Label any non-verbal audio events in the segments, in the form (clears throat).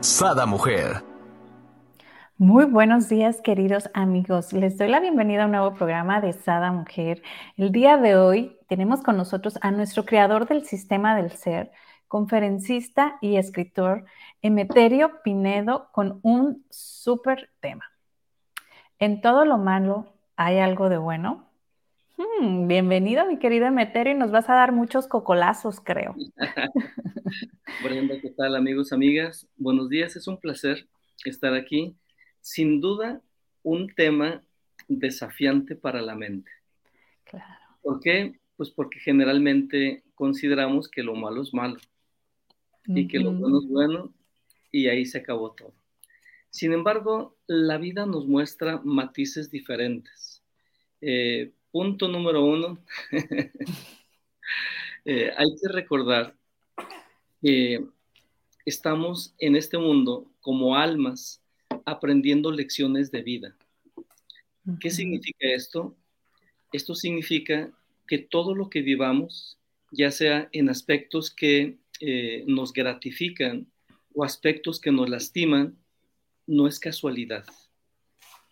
Sada Mujer. Muy buenos días, queridos amigos. Les doy la bienvenida a un nuevo programa de Sada Mujer. El día de hoy tenemos con nosotros a nuestro creador del sistema del ser, conferencista y escritor, Emeterio Pinedo, con un súper tema. En todo lo malo hay algo de bueno. Hmm, bienvenido, mi querido Emeterio, y nos vas a dar muchos cocolazos, creo. (laughs) Brenda, ¿qué tal, amigos, amigas? Buenos días, es un placer estar aquí. Sin duda, un tema desafiante para la mente. Claro. ¿Por qué? Pues porque generalmente consideramos que lo malo es malo y que lo bueno es bueno y ahí se acabó todo. Sin embargo, la vida nos muestra matices diferentes. Eh, punto número uno, (laughs) eh, hay que recordar que estamos en este mundo como almas aprendiendo lecciones de vida. ¿Qué significa esto? Esto significa que todo lo que vivamos, ya sea en aspectos que eh, nos gratifican o aspectos que nos lastiman, no es casualidad.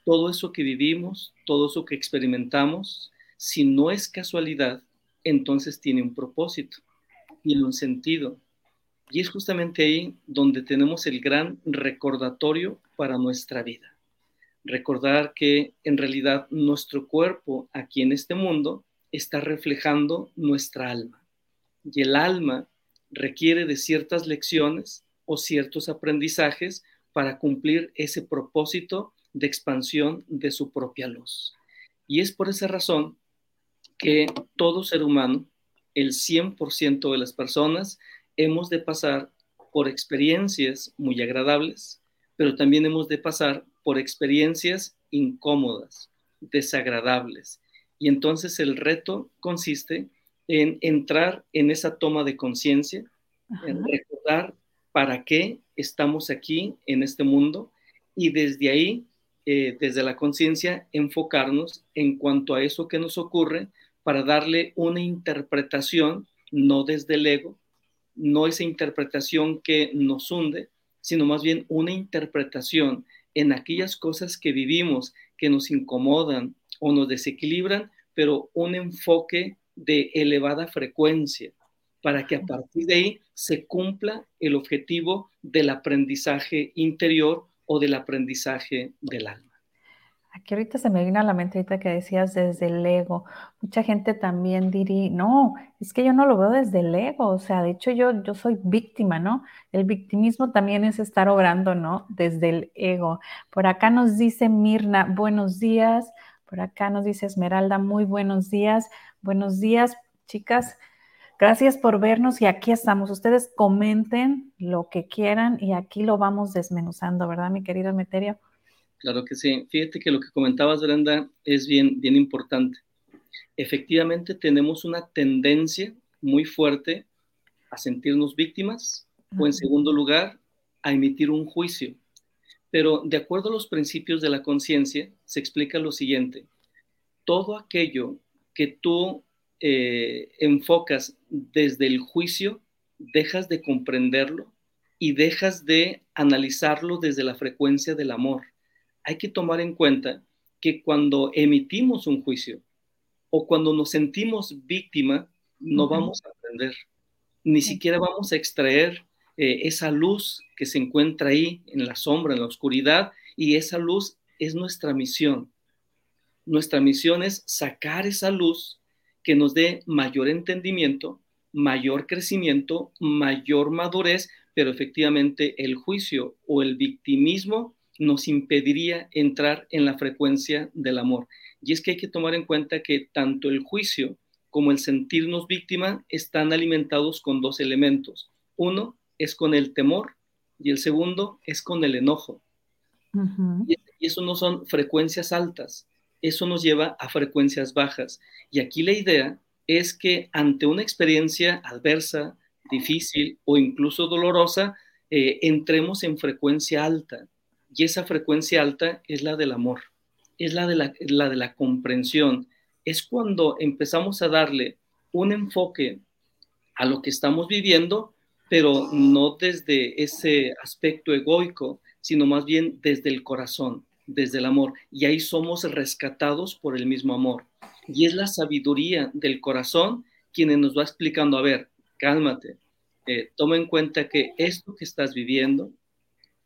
Todo eso que vivimos, todo eso que experimentamos, si no es casualidad, entonces tiene un propósito, y un sentido. Y es justamente ahí donde tenemos el gran recordatorio para nuestra vida. Recordar que en realidad nuestro cuerpo aquí en este mundo está reflejando nuestra alma. Y el alma requiere de ciertas lecciones o ciertos aprendizajes para cumplir ese propósito de expansión de su propia luz. Y es por esa razón que todo ser humano, el 100% de las personas, hemos de pasar por experiencias muy agradables, pero también hemos de pasar por experiencias incómodas, desagradables. Y entonces el reto consiste en entrar en esa toma de conciencia, en recordar para qué estamos aquí en este mundo y desde ahí, eh, desde la conciencia, enfocarnos en cuanto a eso que nos ocurre para darle una interpretación, no desde el ego, no esa interpretación que nos hunde, sino más bien una interpretación en aquellas cosas que vivimos que nos incomodan o nos desequilibran, pero un enfoque de elevada frecuencia para que a partir de ahí se cumpla el objetivo del aprendizaje interior o del aprendizaje del alma. Aquí ahorita se me vino a la mente ahorita que decías desde el ego. Mucha gente también diría, no, es que yo no lo veo desde el ego, o sea, de hecho yo, yo soy víctima, ¿no? El victimismo también es estar obrando, ¿no? Desde el ego. Por acá nos dice Mirna, buenos días. Por acá nos dice Esmeralda, muy buenos días. Buenos días, chicas. Gracias por vernos y aquí estamos. Ustedes comenten lo que quieran y aquí lo vamos desmenuzando, ¿verdad, mi querido Meterio? Claro que sí. Fíjate que lo que comentabas, Brenda, es bien, bien importante. Efectivamente, tenemos una tendencia muy fuerte a sentirnos víctimas o, en segundo lugar, a emitir un juicio. Pero de acuerdo a los principios de la conciencia, se explica lo siguiente. Todo aquello que tú eh, enfocas desde el juicio, dejas de comprenderlo y dejas de analizarlo desde la frecuencia del amor. Hay que tomar en cuenta que cuando emitimos un juicio o cuando nos sentimos víctima, no vamos a aprender, ni siquiera vamos a extraer eh, esa luz que se encuentra ahí en la sombra, en la oscuridad, y esa luz es nuestra misión. Nuestra misión es sacar esa luz que nos dé mayor entendimiento, mayor crecimiento, mayor madurez, pero efectivamente el juicio o el victimismo nos impediría entrar en la frecuencia del amor. Y es que hay que tomar en cuenta que tanto el juicio como el sentirnos víctima están alimentados con dos elementos. Uno es con el temor y el segundo es con el enojo. y, eso no son frecuencias altas, eso nos lleva a frecuencias bajas. Y aquí la idea es que ante una experiencia adversa, difícil o incluso dolorosa, eh, entremos en frecuencia alta. Y esa frecuencia alta es la del amor, es la de la, la de la comprensión. Es cuando empezamos a darle un enfoque a lo que estamos viviendo, pero no desde ese aspecto egoico, sino más bien desde el corazón, desde el amor. Y ahí somos rescatados por el mismo amor. Y es la sabiduría del corazón quien nos va explicando, a ver, cálmate, eh, toma en cuenta que esto que estás viviendo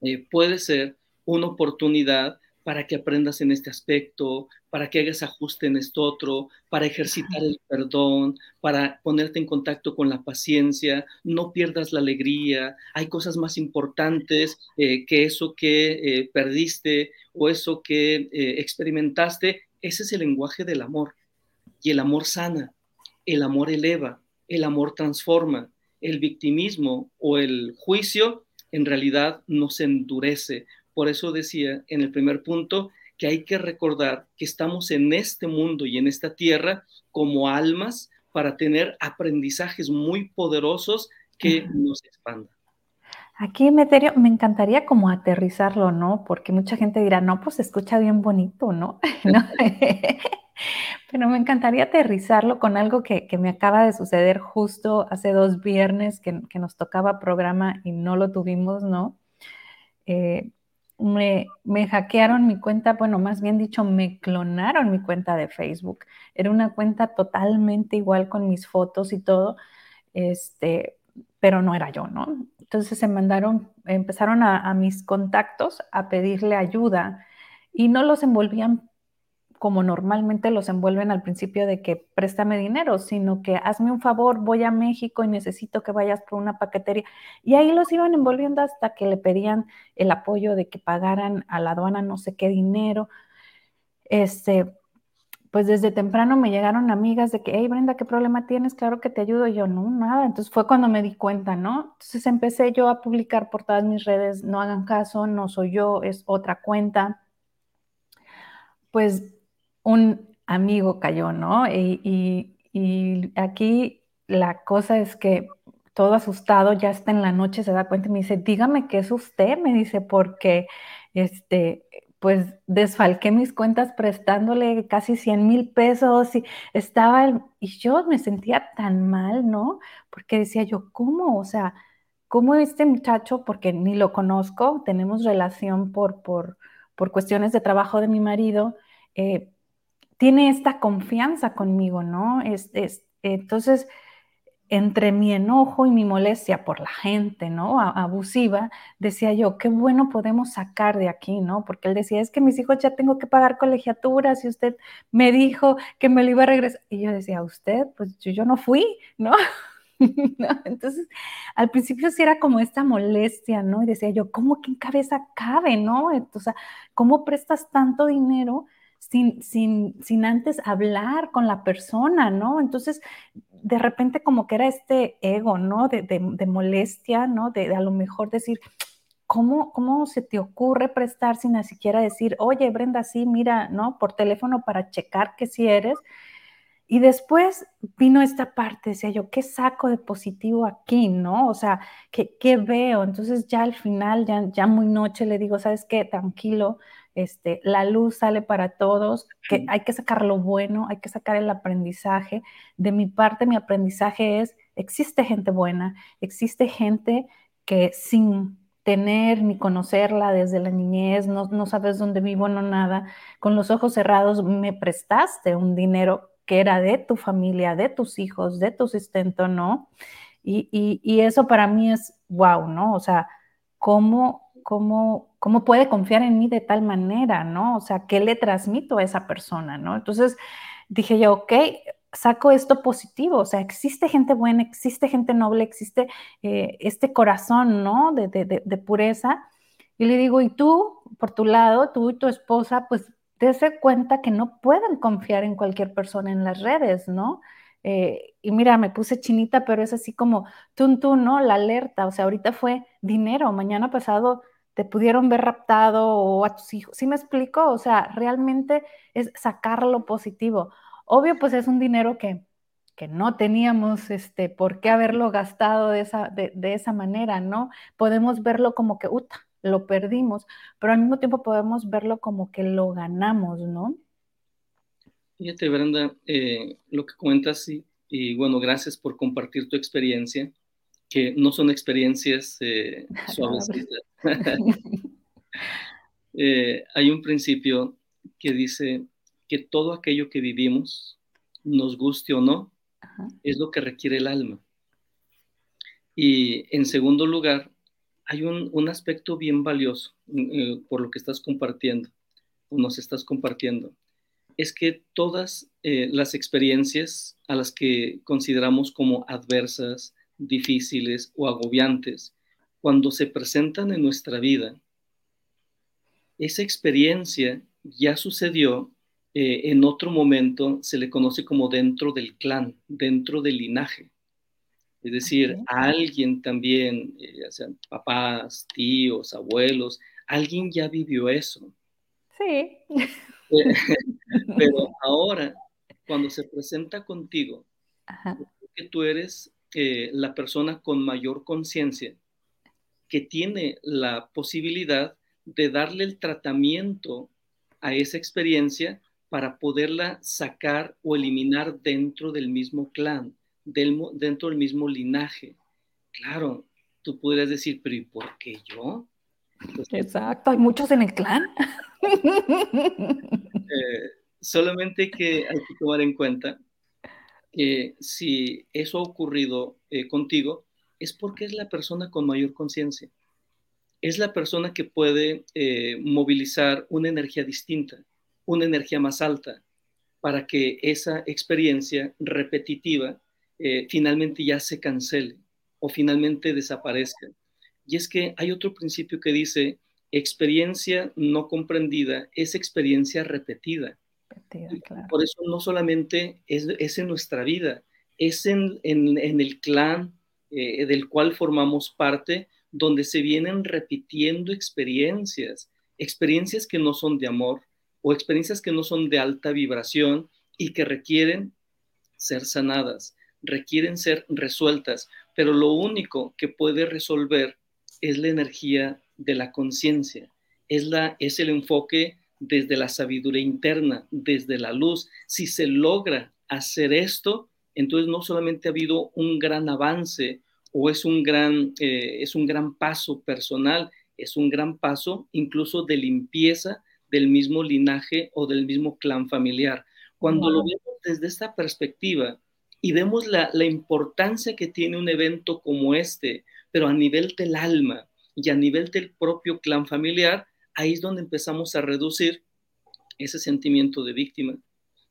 eh, puede ser una oportunidad para que aprendas en este aspecto, para que hagas ajuste en esto otro, para ejercitar el perdón, para ponerte en contacto con la paciencia, no pierdas la alegría, hay cosas más importantes eh, que eso que perdiste o eso que experimentaste, ese es el lenguaje del amor. Y el amor sana, el amor eleva, el amor transforma, el victimismo o el juicio en realidad nos endurece, por eso decía en el primer punto que hay que recordar que estamos en este mundo y en esta tierra como almas para tener aprendizajes muy poderosos que nos expandan. Aquí me, me encantaría como aterrizarlo, ¿no? Porque mucha gente dirá, no, pues se escucha bien bonito, ¿no? (laughs) (laughs) Pero me encantaría aterrizarlo con algo que, me acaba de suceder justo hace dos viernes que, nos tocaba programa y no lo tuvimos, ¿no? Eh, me, hackearon mi cuenta, bueno, más bien dicho, me clonaron mi cuenta de Facebook. Era una cuenta totalmente igual con mis fotos y todo, este, pero no era yo, ¿no? Entonces se mandaron, empezaron a, a mis contactos a pedirle ayuda y no los envolvían como normalmente los envuelven al principio de que préstame dinero, sino que hazme un favor, voy a México y necesito que vayas por una paquetería. Y ahí los iban envolviendo hasta que le pedían el apoyo de que pagaran a la aduana no sé qué dinero. Este, pues desde temprano me llegaron amigas de que, hey Brenda, ¿qué problema tienes? Claro que te ayudo. Yo, no, nada. Entonces fue cuando me di cuenta, ¿no? Entonces empecé yo a publicar por todas mis redes, no hagan caso, no soy yo, es otra cuenta. Pues un amigo cayó, ¿no? Y, aquí la cosa es que todo asustado, ya está en la noche, se da cuenta y me dice, dígame qué es usted, me dice, porque este, pues desfalqué mis cuentas prestándole casi 100 mil pesos y estaba, y yo me sentía tan mal, ¿no? Porque decía yo, ¿cómo? O sea, ¿cómo este muchacho, porque ni lo conozco, tenemos relación por, por, por cuestiones de trabajo de mi marido, eh, tiene esta confianza conmigo, ¿no? Es, entonces, entre mi enojo y mi molestia por la gente, ¿no? abusiva, decía yo, qué bueno podemos sacar de aquí, ¿no? Porque él decía, es que mis hijos ya tengo que pagar colegiaturas y usted me dijo que me lo iba a regresar. Y yo decía, usted, pues yo, no fui, (laughs) ¿no? Entonces, al principio sí era como esta molestia, ¿no? Y decía yo, ¿cómo que en cabeza cabe, no? Entonces, ¿cómo prestas tanto dinero? Sin, sin, sin antes hablar con la persona, ¿no? Entonces, de repente como que era este ego, ¿no? De, de, molestia, ¿no? De, a lo mejor decir, ¿cómo, ¿cómo se te ocurre prestar sin ni siquiera decir, oye, Brenda, sí, mira, ¿no? Por teléfono para checar que sí eres. Y después vino esta parte, decía yo, ¿qué saco de positivo aquí, no? O sea, ¿qué, qué veo? Entonces ya al final, ya, ya muy noche le digo, ¿sabes qué? Tranquilo, este, la luz sale para todos, que hay que sacar lo bueno, hay que sacar el aprendizaje. De mi parte, mi aprendizaje es, existe gente buena, existe gente que sin tener ni conocerla desde la niñez, no, no sabes dónde vivo, no nada, con los ojos cerrados me prestaste un dinero que era de tu familia, de tus hijos, de tu sustento, ¿no? Y, y, y eso para mí es wow, ¿no? O sea, cómo, cómo ¿Cómo puede confiar en mí de tal manera, no? O sea, ¿qué le transmito a esa persona, no? Entonces dije yo, ok, saco esto positivo, o sea, existe gente buena, existe gente noble, existe eh, este corazón, ¿no? De, de, pureza. Y le digo, y tú, por tu lado, tú y tu esposa, pues dése cuenta que no pueden confiar en cualquier persona en las redes, ¿no? Eh, y mira, me puse chinita, pero es así como, tú, tú, ¿no? La alerta, o sea, ahorita fue dinero, mañana pasado te pudieron ver raptado o a tus hijos. ¿Sí me explico? O sea, realmente es sacar lo positivo. Obvio, pues es un dinero que, que no teníamos este, por qué haberlo gastado de esa, de, esa manera, ¿no? Podemos verlo como que, uta, lo perdimos, pero al mismo tiempo podemos verlo como que lo ganamos, ¿no? Fíjate, Brenda, eh, lo que cuentas y, y, bueno, gracias por compartir tu experiencia, que no son experiencias eh, (laughs) suaves. (laughs) Eh, hay un principio que dice que todo aquello que vivimos, nos guste o no, es lo que requiere el alma. Y en segundo lugar, hay un, aspecto bien valioso eh, por lo que estás compartiendo o nos estás compartiendo. Es que todas eh, las experiencias a las que consideramos como adversas, difíciles o agobiantes, cuando se presentan en nuestra vida, esa experiencia ya sucedió eh, en otro momento, se le conoce como dentro del clan, dentro del linaje. Es decir, alguien también, eh, ya sean papás, tíos, abuelos, alguien ya vivió eso. Sí. (laughs) Pero ahora, cuando se presenta contigo, que tú eres eh, la persona con mayor conciencia, que tiene la posibilidad de darle el tratamiento a esa experiencia para poderla sacar o eliminar dentro del mismo clan, dentro del mismo linaje. Claro, tú podrías decir, pero ¿y por qué yo? Exacto, hay muchos en el clan. Eh, solamente que hay que tomar en cuenta si eso ha ocurrido eh, contigo, es porque es la persona con mayor conciencia es la persona que puede eh, movilizar una energía distinta, una energía más alta, para que esa experiencia repetitiva eh, finalmente ya se cancele o finalmente desaparezca. Y es que hay otro principio que dice, experiencia no comprendida es experiencia repetida. Por eso no solamente es, en nuestra vida, es en, el clan eh, del cual formamos parte, donde se vienen repitiendo experiencias, experiencias que no son de amor o experiencias que no son de alta vibración y que requieren ser sanadas, requieren ser resueltas, pero lo único que puede resolver es la energía de la conciencia, es, la, es el enfoque desde la sabiduría interna, desde la luz. Si se logra hacer esto, entonces no solamente ha habido un gran avance o es un gran, eh, es un gran paso personal, es un gran paso incluso de limpieza del mismo linaje o del mismo clan familiar. Cuando lo vemos desde esta perspectiva y vemos la, la importancia que tiene un evento como este, pero a nivel del alma y a nivel del propio clan familiar, ahí es donde empezamos a reducir ese sentimiento de víctima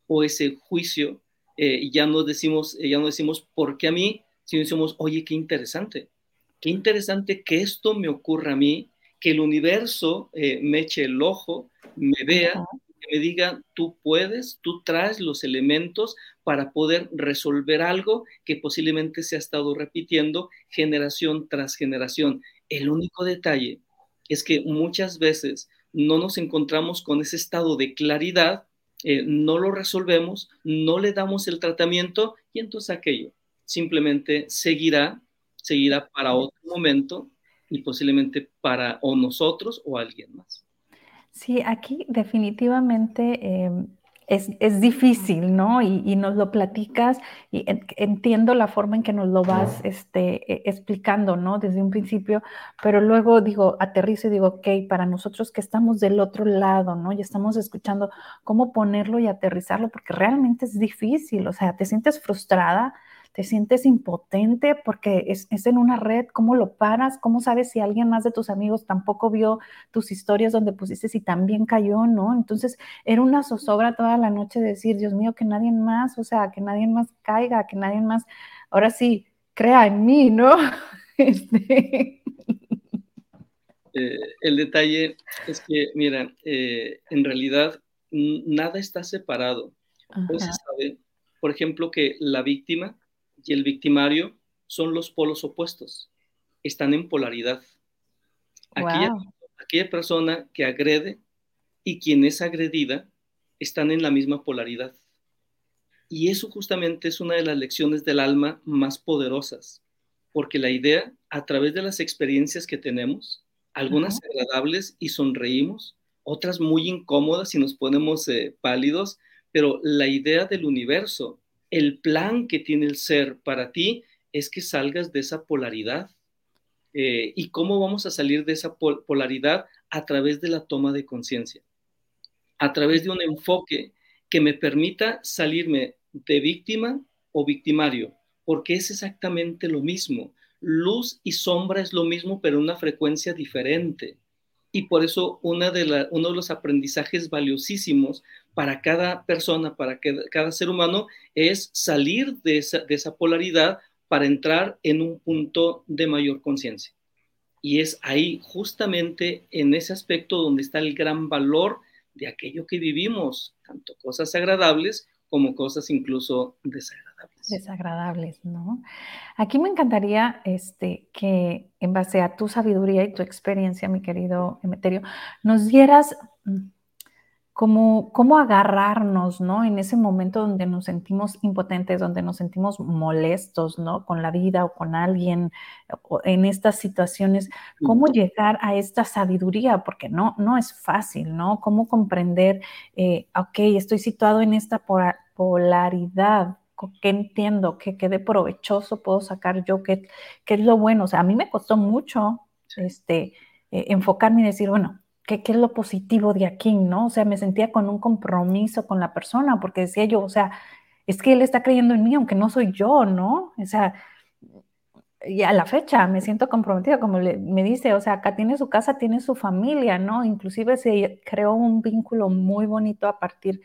o ese juicio. Eh, ya no decimos, ya no decimos, ¿por qué a mí? si decimos, oye, qué interesante, qué interesante que esto me ocurra a mí, que el universo eh, me eche el ojo, me vea, que me diga, tú puedes, tú traes los elementos para poder resolver algo que posiblemente se ha estado repitiendo generación tras generación. El único detalle es que muchas veces no nos encontramos con ese estado de claridad, eh, no lo resolvemos, no le damos el tratamiento y entonces aquello simplemente seguirá, seguirá para otro momento y posiblemente para o nosotros o alguien más. Sí, aquí definitivamente em, es, difícil, ¿no? Y, nos lo platicas y entiendo la forma en que nos lo vas este, e, explicando, ¿no? Desde un principio, pero luego digo, aterrizo y digo, ok, para nosotros que estamos del otro lado, ¿no? Y estamos escuchando cómo ponerlo y aterrizarlo, porque realmente es difícil, o sea, te sientes frustrada, te sientes impotente porque es, en una red, ¿cómo lo paras? ¿Cómo sabes si alguien más de tus amigos tampoco vio tus historias donde pusiste si también cayó, ¿no? Entonces era una zozobra toda la noche decir, Dios mío, que nadie más, o sea, que nadie más caiga, que nadie más, ahora sí, crea en mí, ¿no? (laughs) Este... Eh, el detalle es que, mira, eh, en realidad nada está separado. Se sabe, por ejemplo, que la víctima y el victimario son los polos opuestos, están en polaridad. Aquella persona que agrede y quien es agredida están en la misma polaridad. Y eso justamente es una de las lecciones del alma más poderosas, porque la idea, a través de las experiencias que tenemos, algunas agradables y sonreímos, otras muy incómodas y nos ponemos eh, pálidos, pero la idea del universo, el plan que tiene el ser para ti es que salgas de esa polaridad. Eh, ¿Y cómo vamos a salir de esa polaridad? A través de la toma de conciencia, a través de un enfoque que me permita salirme de víctima o victimario, porque es exactamente lo mismo. Luz y sombra es lo mismo, pero una frecuencia diferente. Y por eso uno de los aprendizajes valiosísimos para cada persona, para cada ser humano, es salir de esa polaridad para entrar en un punto de mayor conciencia. Y es ahí, justamente en ese aspecto, donde está el gran valor de aquello que vivimos, tanto cosas agradables como cosas incluso desagradables. Desagradables, ¿no? Aquí me encantaría este, que en base a tu sabiduría y tu experiencia, mi querido Emeterio, nos dieras mm, como cómo agarrarnos, ¿no? En ese momento donde nos sentimos impotentes, donde nos sentimos molestos, ¿no? Con la vida o con alguien, en estas situaciones, cómo llegar a esta sabiduría, porque no, no es fácil, ¿no? Cómo comprender, eh, ok, estoy situado en esta polaridad, ¿qué entiendo? ¿Qué, qué de provechoso puedo sacar yo? ¿Qué, ¿Qué, es lo bueno? O sea, a mí me costó mucho este, eh, enfocarme y decir, bueno, ¿qué, ¿qué, es lo positivo de aquí? ¿no? O sea, me sentía con un compromiso con la persona porque decía yo, o sea, es que él está creyendo en mí, aunque no soy yo, ¿no? O sea, y a la fecha me siento comprometida, como me dice, o sea, acá tiene su casa, tiene su familia, ¿no? Inclusive se creó un vínculo muy bonito a partir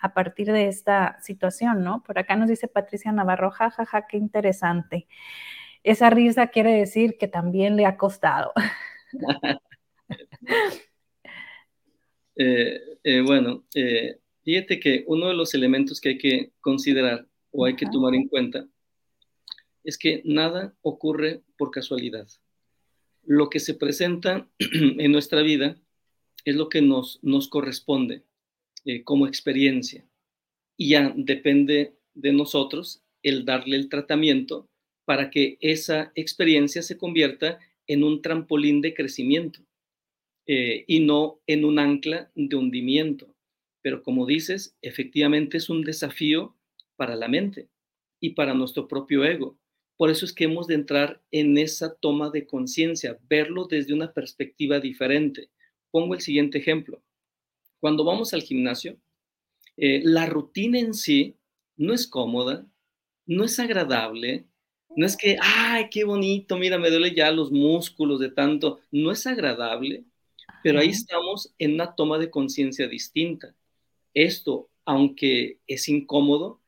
a partir de esta situación, ¿no? Por acá nos dice Patricia Navarro, jajaja, ja, ja, qué interesante. Esa risa quiere decir que también le ha costado. (laughs) Eh, eh, bueno, eh, fíjate que uno de los elementos que hay que considerar o hay que tomar en cuenta es que nada ocurre por casualidad. Lo que se presenta (clears throat) en nuestra vida es lo que nos, nos corresponde. Eh, como experiencia. Y ya depende de nosotros el darle el tratamiento para que esa experiencia se convierta en un trampolín de crecimiento eh, y no en un ancla de hundimiento. Pero como dices, efectivamente es un desafío para la mente y para nuestro propio ego. Por eso es que hemos de entrar en esa toma de conciencia, verlo desde una perspectiva diferente. Pongo el siguiente ejemplo. Cuando vamos al gimnasio, eh, la rutina en sí no es cómoda, no es agradable, no es que, ay, qué bonito, mira, me duele ya los músculos de tanto, no es agradable, pero ahí estamos en una toma de conciencia distinta. Esto, aunque es incómodo,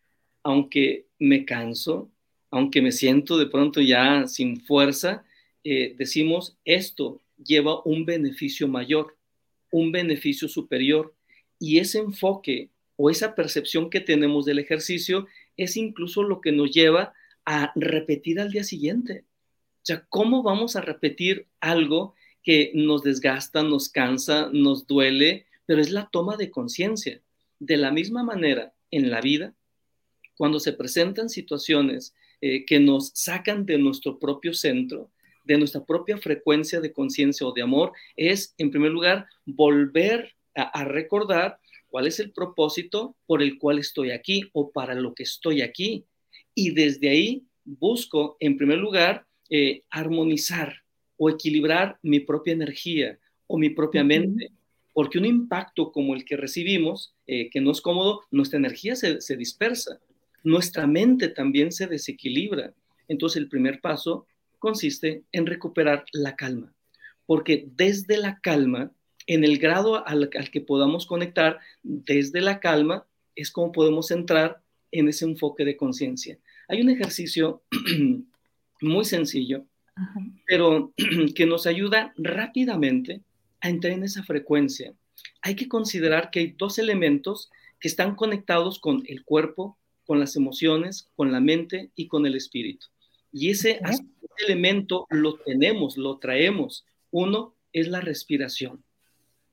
aunque me canso, aunque me siento de pronto ya sin fuerza, eh, decimos, esto lleva un beneficio mayor un beneficio superior. Y ese enfoque o esa percepción que tenemos del ejercicio es incluso lo que nos lleva a repetir al día siguiente. O sea, ¿cómo vamos a repetir algo que nos desgasta, nos cansa, nos duele? Pero es la toma de conciencia. De la misma manera, en la vida, cuando se presentan situaciones eh, que nos sacan de nuestro propio centro, de nuestra propia frecuencia de conciencia o de amor es, en primer lugar, volver a, recordar cuál es el propósito por el cual estoy aquí o para lo que estoy aquí. Y desde ahí busco, en primer lugar, eh, armonizar o equilibrar mi propia energía o mi propia mente. Porque un impacto como el que recibimos, eh, que no es cómodo, nuestra energía se, se dispersa, nuestra mente también se desequilibra. Entonces el primer paso consiste en recuperar la calma, porque desde la calma, en el grado al, que podamos conectar, desde la calma, es como podemos entrar en ese enfoque de conciencia. Hay un ejercicio (clears throat) muy sencillo, pero (clears throat) que nos ayuda rápidamente a entrar en esa frecuencia. Hay que considerar que hay dos elementos que están conectados con el cuerpo, con las emociones, con la mente y con el espíritu. Y ese elemento lo tenemos, lo traemos. Uno es la respiración.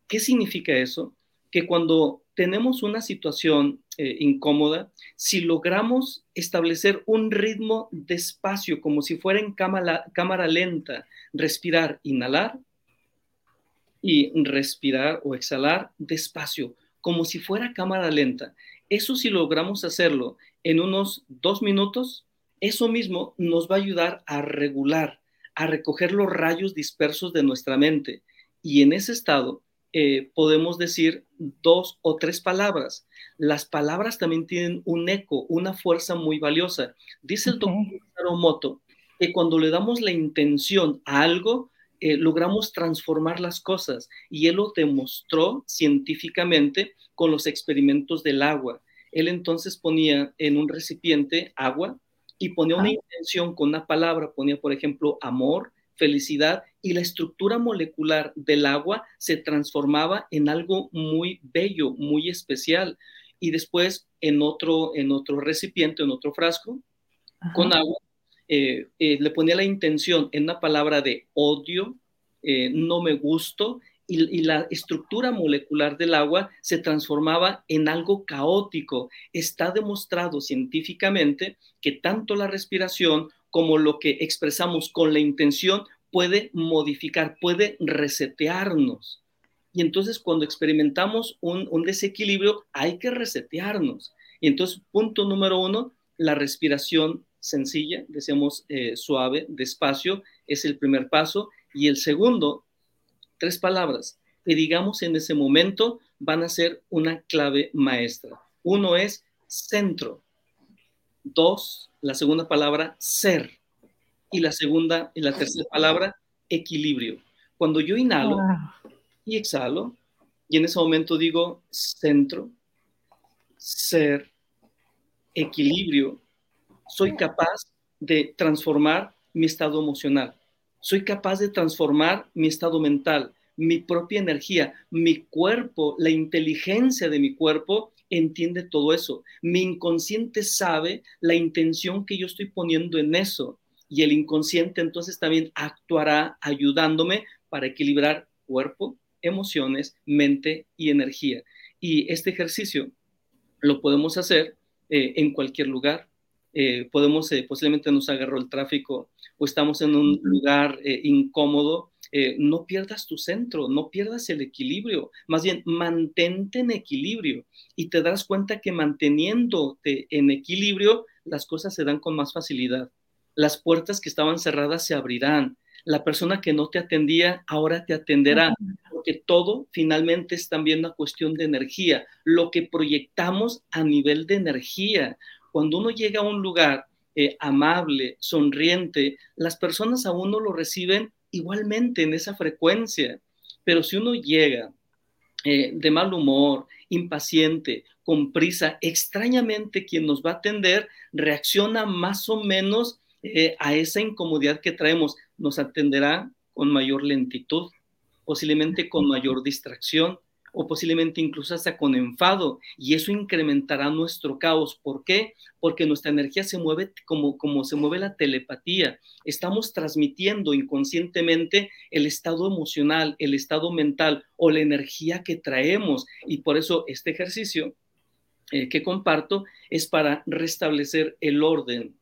¿Qué significa eso? Que cuando tenemos una situación eh, incómoda, si logramos establecer un ritmo despacio, como si fuera en cámara, cámara lenta, respirar, inhalar y respirar o exhalar despacio, como si fuera cámara lenta. Eso si logramos hacerlo en unos dos minutos, eso mismo nos va a ayudar a regular, a recoger los rayos dispersos de nuestra mente. Y en ese estado eh, podemos decir dos o tres palabras. Las palabras también tienen un eco, una fuerza muy valiosa. Dice el doctor Moto que cuando le damos la intención a algo, eh, logramos transformar las cosas. Y él lo demostró científicamente con los experimentos del agua. Él entonces ponía en un recipiente agua y ponía una intención con una palabra, ponía por ejemplo amor, felicidad y la estructura molecular del agua se transformaba en algo muy bello, muy especial. Y después en otro, en otro recipiente, en otro frasco, con agua, eh, eh, le ponía la intención en una palabra de odio, eh, no me gusto, y, la estructura molecular del agua se transformaba en algo caótico. Está demostrado científicamente que tanto la respiración como lo que expresamos con la intención puede modificar, puede resetearnos. Y entonces cuando experimentamos un, desequilibrio, hay que resetearnos. Y entonces, punto número uno, la respiración sencilla, decíamos eh, suave, despacio, es el primer paso. Y el segundo, tres palabras que digamos en ese momento van a ser una clave maestra. Uno es centro. Dos, la segunda palabra, ser. Y la segunda y la tercera palabra, equilibrio. Cuando yo inhalo y exhalo, y en ese momento digo centro, ser, equilibrio, soy capaz de transformar mi estado emocional soy capaz de transformar mi estado mental, mi propia energía, mi cuerpo, la inteligencia de mi cuerpo entiende todo eso. Mi inconsciente sabe la intención que yo estoy poniendo en eso y el inconsciente entonces también actuará ayudándome para equilibrar cuerpo, emociones, mente y energía. Y este ejercicio lo podemos hacer eh, en cualquier lugar, eh, podemos, eh, posiblemente nos agarró el tráfico o estamos en un lugar eh, incómodo, no pierdas tu centro, no pierdas el equilibrio, más bien mantente en equilibrio y te das cuenta que manteniéndote en equilibrio, las cosas se dan con más facilidad. Las puertas que estaban cerradas se abrirán. La persona que no te atendía ahora te atenderá, porque todo finalmente es también una cuestión de energía, lo que proyectamos a nivel de energía cuando uno llega a un lugar eh, amable, sonriente, las personas a uno lo reciben igualmente en esa frecuencia. Pero si uno llega eh, de mal humor, impaciente, con prisa, extrañamente quien nos va a atender reacciona más o menos eh, a esa incomodidad que traemos. Nos atenderá con mayor lentitud, posiblemente con mayor distracción, o posiblemente incluso hasta con enfado y eso incrementará nuestro caos. ¿Por qué? Porque nuestra energía se mueve como, como se mueve la telepatía. Estamos transmitiendo inconscientemente el estado emocional, el estado mental o la energía que traemos y por eso este ejercicio eh, que comparto es para restablecer el orden,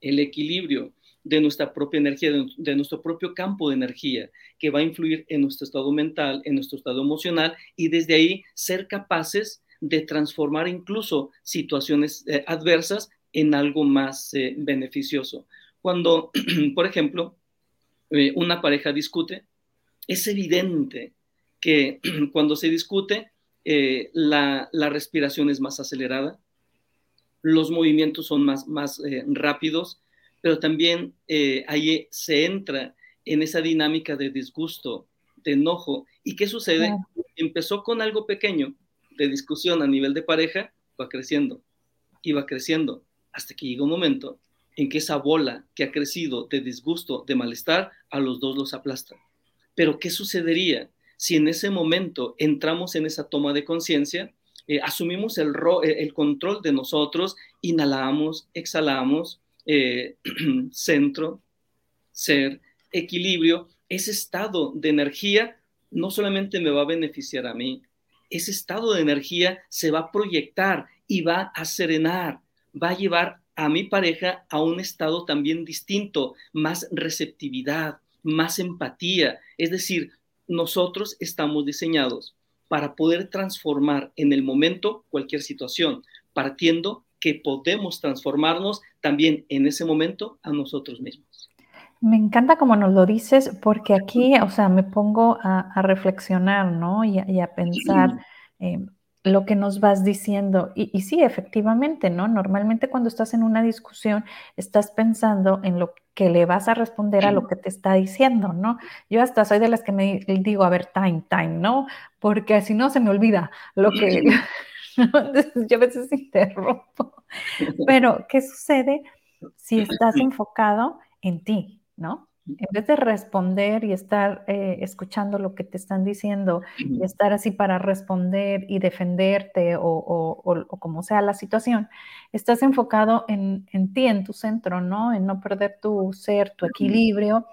el equilibrio de nuestra propia energía, de, nuestro propio campo de energía, que va a influir en nuestro estado mental, en nuestro estado emocional, y desde ahí ser capaces de transformar incluso situaciones eh, adversas en algo más eh, beneficioso. Cuando, (clears throat) por ejemplo, eh, una pareja discute, es evidente que (clears throat) cuando se discute, la, la, respiración es más acelerada, los movimientos son más, más rápidos, pero también eh, ahí se entra en esa dinámica de disgusto, de enojo. ¿Y qué sucede? Empezó con algo pequeño de discusión a nivel de pareja, va creciendo y va creciendo hasta que llega un momento en que esa bola que ha crecido de disgusto, de malestar, a los dos los aplasta. Pero ¿qué sucedería si en ese momento entramos en esa toma de conciencia, eh, asumimos el, el control de nosotros, inhalamos, exhalamos, eh, (clears throat) centro, ser, equilibrio, ese estado de energía no solamente me va a beneficiar a mí, ese estado de energía se va a proyectar y va a serenar, va a llevar a mi pareja a un estado también distinto, más receptividad, más empatía. Es decir, nosotros estamos diseñados para poder transformar en el momento cualquier situación, partiendo que podemos transformarnos también en ese momento a nosotros mismos. Me encanta como nos lo dices, porque aquí, o sea, me pongo a, reflexionar, ¿no? Y, a pensar eh, lo que nos vas diciendo. Y, y, sí, efectivamente, ¿no? Normalmente cuando estás en una discusión, estás pensando en lo que le vas a responder a lo que te está diciendo, ¿no? Yo hasta soy de las que me digo, a ver, time, time, ¿no? Porque así no se me olvida lo que... (laughs) yo a veces interrumpo. Pero, ¿qué sucede si estás enfocado en ti? ¿no? En vez de responder y estar eh, escuchando lo que te están diciendo y estar así para responder y defenderte o, como sea la situación, estás enfocado en, ti, en tu centro, ¿no? En no perder tu ser, tu equilibrio.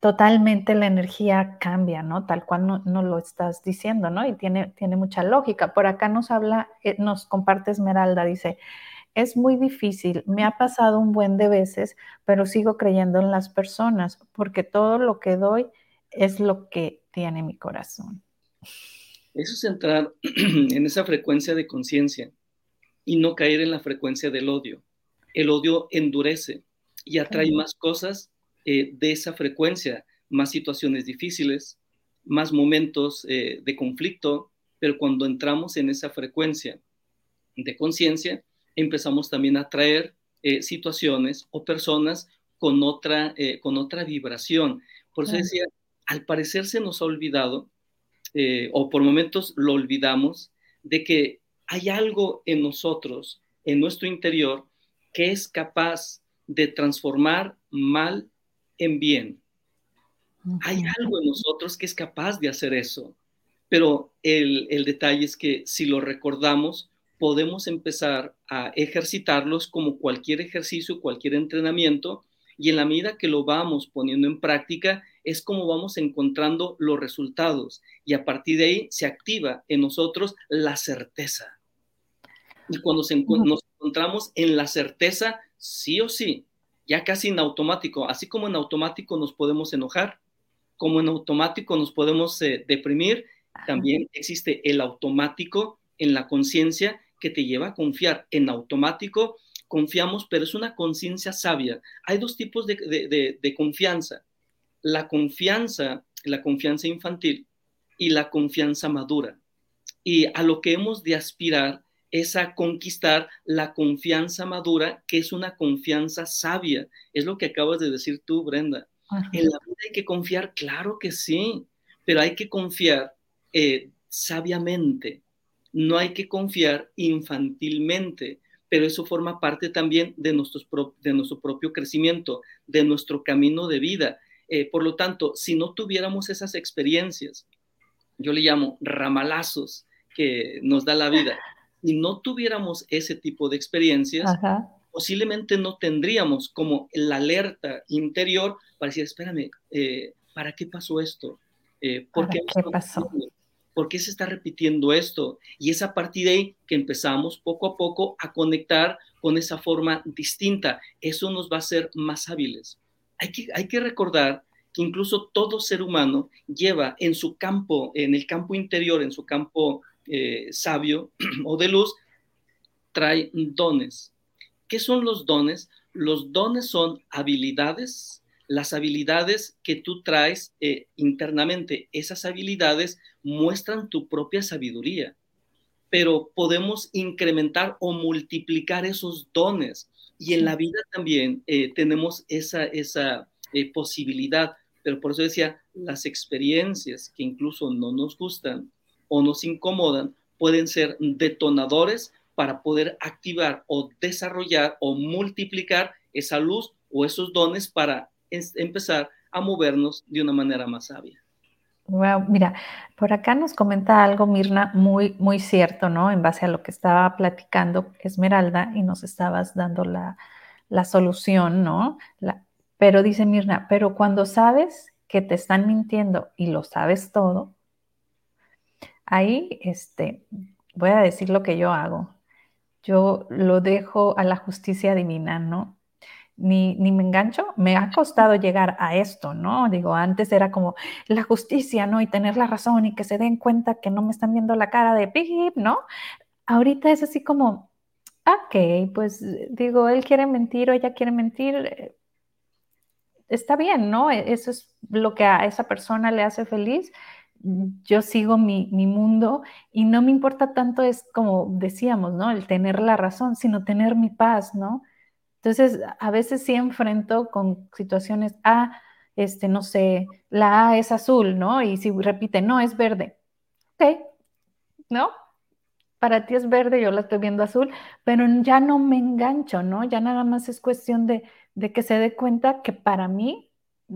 Totalmente la energía cambia, ¿no? Tal cual no, lo estás diciendo, ¿no? Y tiene, tiene mucha lógica. Por acá nos habla, eh, nos comparte Esmeralda, dice, es muy difícil, me ha pasado un buen de veces, pero sigo creyendo en las personas porque todo lo que doy es lo que tiene mi corazón. Eso es entrar (clears throat) en esa frecuencia de conciencia y no caer en la frecuencia del odio. El odio endurece y atrae más cosas eh, de esa frecuencia, más situaciones difíciles, más momentos eh, de conflicto, pero cuando entramos en esa frecuencia de conciencia, empezamos también a traer eh, situaciones o personas con otra, con otra vibración. Por eso decía, al parecer se nos ha olvidado, o por momentos lo olvidamos, de que hay algo en nosotros, en nuestro interior, que es capaz de transformar mal en bien. Hay algo en nosotros que es capaz de hacer eso. Pero el, el detalle es que si lo recordamos, podemos empezar a ejercitarlos como cualquier ejercicio, cualquier entrenamiento, y en la medida que lo vamos poniendo en práctica, es como vamos encontrando los resultados, y a partir de ahí se activa en nosotros la certeza. Y cuando nos encontramos en la certeza, sí o sí, ya casi en automático, así como en automático nos podemos enojar, como en automático nos podemos eh, deprimir, también existe el automático en la conciencia que te lleva a confiar. En automático confiamos, pero es una conciencia sabia. Hay dos tipos de, confianza. La confianza, la confianza infantil y la confianza madura. Y a lo que hemos de aspirar es a conquistar la confianza madura, que es una confianza sabia. Es lo que acabas de decir tú, Brenda. En la vida hay que confiar, claro que sí, pero hay que confiar eh, sabiamente no hay que confiar infantilmente, pero eso forma parte también de, de nuestro propio crecimiento, de nuestro camino de vida. Eh, por lo tanto, si no tuviéramos esas experiencias, yo le llamo ramalazos que nos da la vida, si no tuviéramos ese tipo de experiencias, posiblemente no tendríamos como la alerta interior para decir, espérame, eh, ¿para qué pasó esto? Eh, ¿Por qué, pasó? ¿por qué se está repitiendo esto? Y es a partir de ahí que empezamos poco a poco a conectar con esa forma distinta. Eso nos va a hacer más hábiles. Hay que, hay que recordar que incluso todo ser humano lleva en su campo, en el campo interior, en su campo eh, sabio (clears throat) o de luz, trae dones. ¿Qué son los dones? Los dones son habilidades, las habilidades que tú traes eh, internamente, esas habilidades muestran tu propia sabiduría, pero podemos incrementar o multiplicar esos dones. Y en la vida también eh, tenemos esa, esa posibilidad, pero por eso decía, las experiencias que incluso no nos gustan o nos incomodan pueden ser detonadores para poder activar o desarrollar o multiplicar esa luz o esos dones para empezar a movernos de una manera más sabia. Wow, mira, por acá nos comenta algo Mirna muy, muy cierto, ¿no? En base a lo que estaba platicando Esmeralda y nos estabas dando la, solución, ¿no? pero dice Mirna, pero cuando sabes que te están mintiendo y lo sabes todo, ahí este, voy a decir lo que yo hago. Yo lo dejo a la justicia divina, ¿no? Ni, ni, me engancho, me ha costado llegar a esto, ¿no? Digo, antes era como la justicia, ¿no? Y tener la razón y que se den cuenta que no me están viendo la cara de pip, ¿no? Ahorita es así como, ok, pues digo, él quiere mentir o ella quiere mentir, eh, está bien, ¿no? E, eso es lo que a esa persona le hace feliz yo sigo mi, mundo y no me importa tanto es como decíamos, ¿no? El tener la razón, sino tener mi paz, ¿no? Entonces, a veces sí enfrento con situaciones, ah, este, no sé, la A es azul, ¿no? Y si repite, no, es verde. Ok, ¿no? Para ti es verde, yo la estoy viendo azul, pero ya no me engancho, ¿no? Ya nada más es cuestión de, de que se dé cuenta que para mí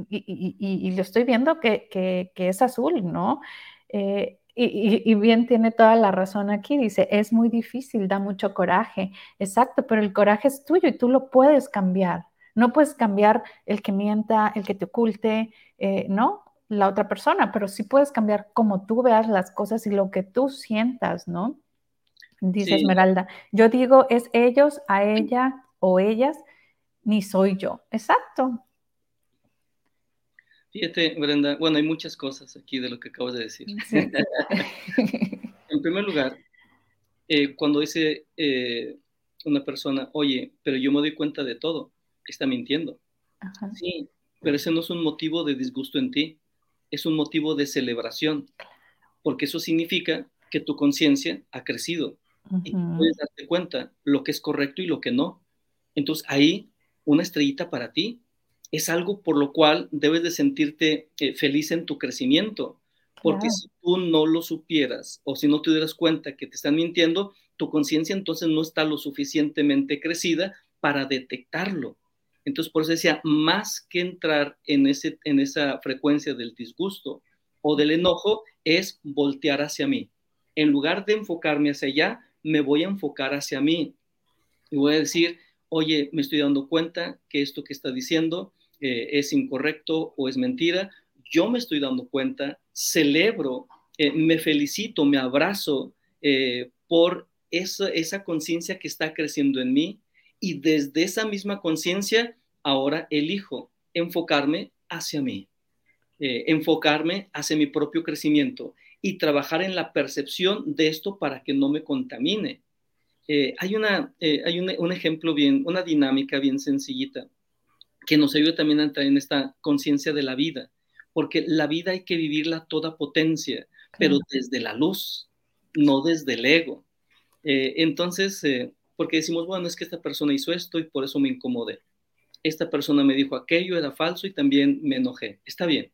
y, lo estoy viendo que, es azul, ¿no? Eh, y, bien tiene toda la razón aquí, dice, es muy difícil, da mucho coraje, exacto, pero el coraje es tuyo y tú lo puedes cambiar. No puedes cambiar el que mienta, el que te oculte, eh, ¿no? La otra persona, pero sí puedes cambiar cómo tú veas las cosas y lo que tú sientas, ¿no? Dice Esmeralda, yo digo es ellos, a ella o ellas, ni soy yo. Exacto, Fíjate, Brenda, bueno, hay muchas cosas aquí de lo que acabas de decir. (laughs) (laughs) en primer lugar, eh, cuando dice eh, una persona, oye, pero yo me doy cuenta de todo, está mintiendo. Sí, pero ese no es un motivo de disgusto en ti, es un motivo de celebración, porque eso significa que tu conciencia ha crecido y puedes darte cuenta lo que es correcto y lo que no. Entonces ahí, una estrellita para ti, es algo por lo cual debes de sentirte eh, feliz en tu crecimiento. Porque si tú no lo supieras o si no te dieras cuenta que te están mintiendo, tu conciencia entonces no está lo suficientemente crecida para detectarlo. Entonces, por eso decía, más que entrar en, ese, en esa frecuencia del disgusto o del enojo, es voltear hacia mí. En lugar de enfocarme hacia allá, me voy a enfocar hacia mí. Y voy a decir, oye, me estoy dando cuenta que esto que está diciendo eh, es incorrecto o es mentira. Yo me estoy dando cuenta, celebro, eh, me felicito, me abrazo eh, por esa, esa conciencia que está creciendo en mí y desde esa misma conciencia ahora elijo enfocarme hacia mí, enfocarme hacia mi propio crecimiento y trabajar en la percepción de esto para que no me contamine. hay una, hay un, ejemplo bien, una dinámica bien sencillita que nos ayude también a entrar en esta conciencia de la vida, porque la vida hay que vivirla a toda potencia, pero desde la luz, no desde el ego. Eh, entonces, eh, porque decimos, bueno, es que esta persona hizo esto y por eso me incomodé. Esta persona me dijo aquello, era falso y también me enojé. Está bien,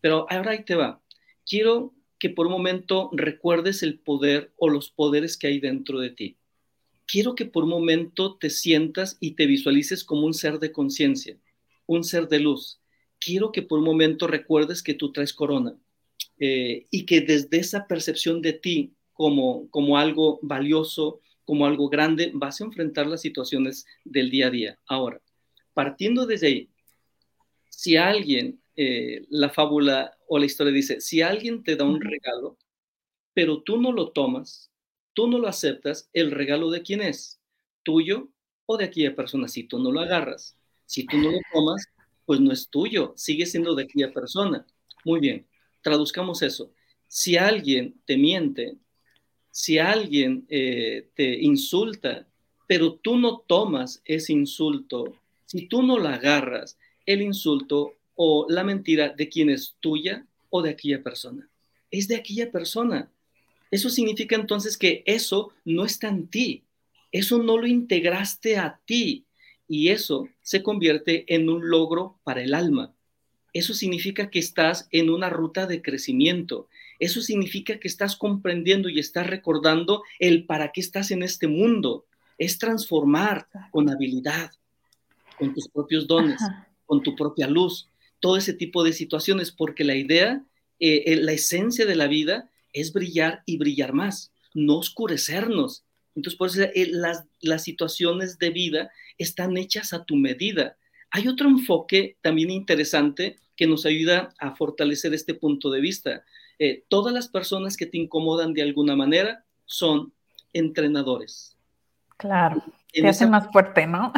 pero ahora ahí te va. Quiero que por un momento recuerdes el poder o los poderes que hay dentro de ti quiero que por un momento te sientas y te visualices como un ser de conciencia, un ser de luz. Quiero que por un momento recuerdes que tú traes corona eh, y que desde esa percepción de ti como, como algo valioso, como algo grande, vas a enfrentar las situaciones del día a día. Ahora, partiendo desde ahí, si alguien, eh, la fábula o la historia dice, si alguien te da un regalo, pero tú no lo tomas, tú no lo aceptas, ¿el regalo de quién es? ¿Tuyo o de aquella persona? Si tú no lo agarras, si tú no lo tomas, pues no es tuyo, sigue siendo de aquella persona. Muy bien, traduzcamos eso. Si alguien te miente, si alguien eh, te insulta, pero tú no tomas ese insulto, si tú no lo agarras, el insulto o la mentira de quién es tuya o de aquella persona, es de aquella persona. Eso significa entonces que eso no está en ti, eso no lo integraste a ti y eso se convierte en un logro para el alma. Eso significa que estás en una ruta de crecimiento. Eso significa que estás comprendiendo y estás recordando el para qué estás en este mundo. Es transformar con habilidad, con tus propios dones, con tu propia luz, todo ese tipo de situaciones, porque la idea, eh, eh, la esencia de la vida es brillar y brillar más, no oscurecernos. Entonces, por eso eh, las, las situaciones de vida están hechas a tu medida. Hay otro enfoque también interesante que nos ayuda a fortalecer este punto de vista. Eh, todas las personas que te incomodan de alguna manera son entrenadores. Claro, te hacen más fuerte, ¿no?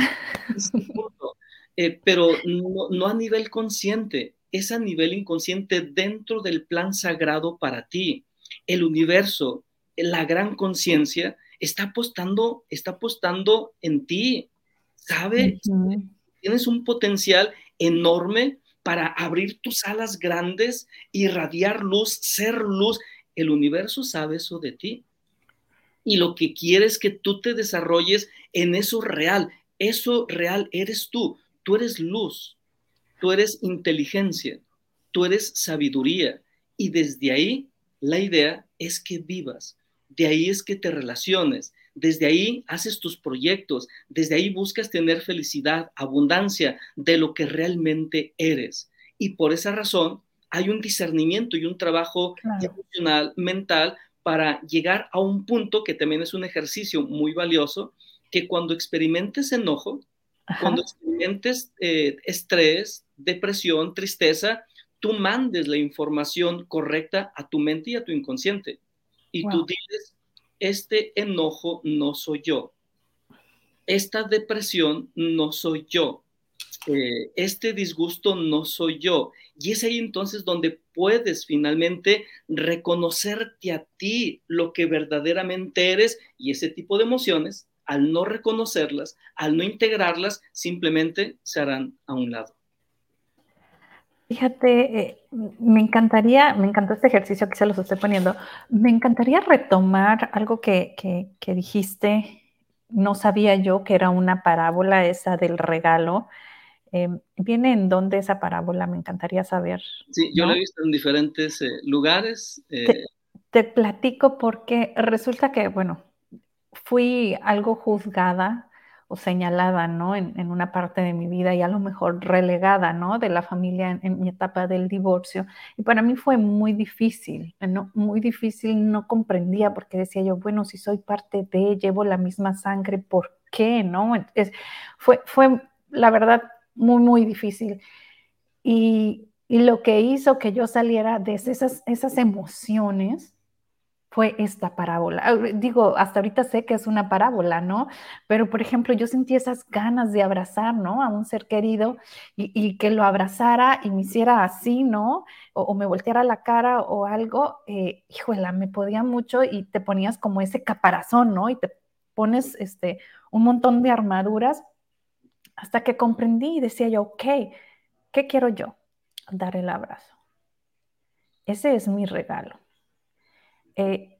Eh, pero no, no a nivel consciente, es a nivel inconsciente dentro del plan sagrado para ti. El universo, la gran conciencia, está apostando, está apostando en ti. ¿Sabe? Tienes un potencial enorme para abrir tus alas grandes, irradiar luz, ser luz. El universo sabe eso de ti. Y lo que quiere es que tú te desarrolles en eso real. Eso real eres tú. Tú eres luz. Tú eres inteligencia. Tú eres sabiduría. Y desde ahí la idea es que vivas. De ahí es que te relaciones. Desde ahí haces tus proyectos, desde ahí buscas tener felicidad, abundancia de lo que realmente eres. Y por esa razón hay un discernimiento y un trabajo emocional, mental, para llegar a un punto que también es un ejercicio muy valioso, que cuando experimentes enojo, cuando experimentes eh, estrés, depresión, tristeza, tú mandes la información correcta a tu mente y a tu inconsciente. Y tú dices, este enojo no soy yo, esta depresión no soy yo, eh, este disgusto no soy yo. Y es ahí entonces donde puedes finalmente reconocerte a ti lo que verdaderamente eres y ese tipo de emociones, al no reconocerlas, al no integrarlas, simplemente se harán a un lado. Fíjate, eh, me encantaría, me encantó este ejercicio que se los estoy poniendo, me encantaría retomar algo que, que, dijiste, no sabía yo que era una parábola esa del regalo. Em, ¿Viene en dónde esa parábola? Me encantaría saber. Sí, yo la he visto en diferentes eh, lugares. Eh. te, platico porque resulta que, bueno, fui algo juzgada o señalada, ¿no? En, una parte de mi vida y a lo mejor relegada, ¿no? De la familia en, mi etapa del divorcio. Y para mí fue muy difícil, ¿no? Muy difícil, no comprendía porque decía yo, bueno, si soy parte de, llevo la misma sangre, ¿por qué, no? Es, fue, fue, la verdad, muy, muy difícil. Y, y lo que hizo que yo saliera de esas, esas emociones, fue esta parábola. Ah, digo, hasta ahorita sé que es una parábola, ¿no? Pero, por ejemplo, yo sentí esas ganas de abrazar, ¿no? A un ser querido y, que lo abrazara y me hiciera así, ¿no? O, me volteara la cara o algo, eh, me podía mucho y te ponías como ese caparazón, ¿no? Y te pones este, un montón de armaduras hasta que comprendí y decía yo, ok, ¿qué quiero yo? Dar el abrazo. Ese es mi regalo eh,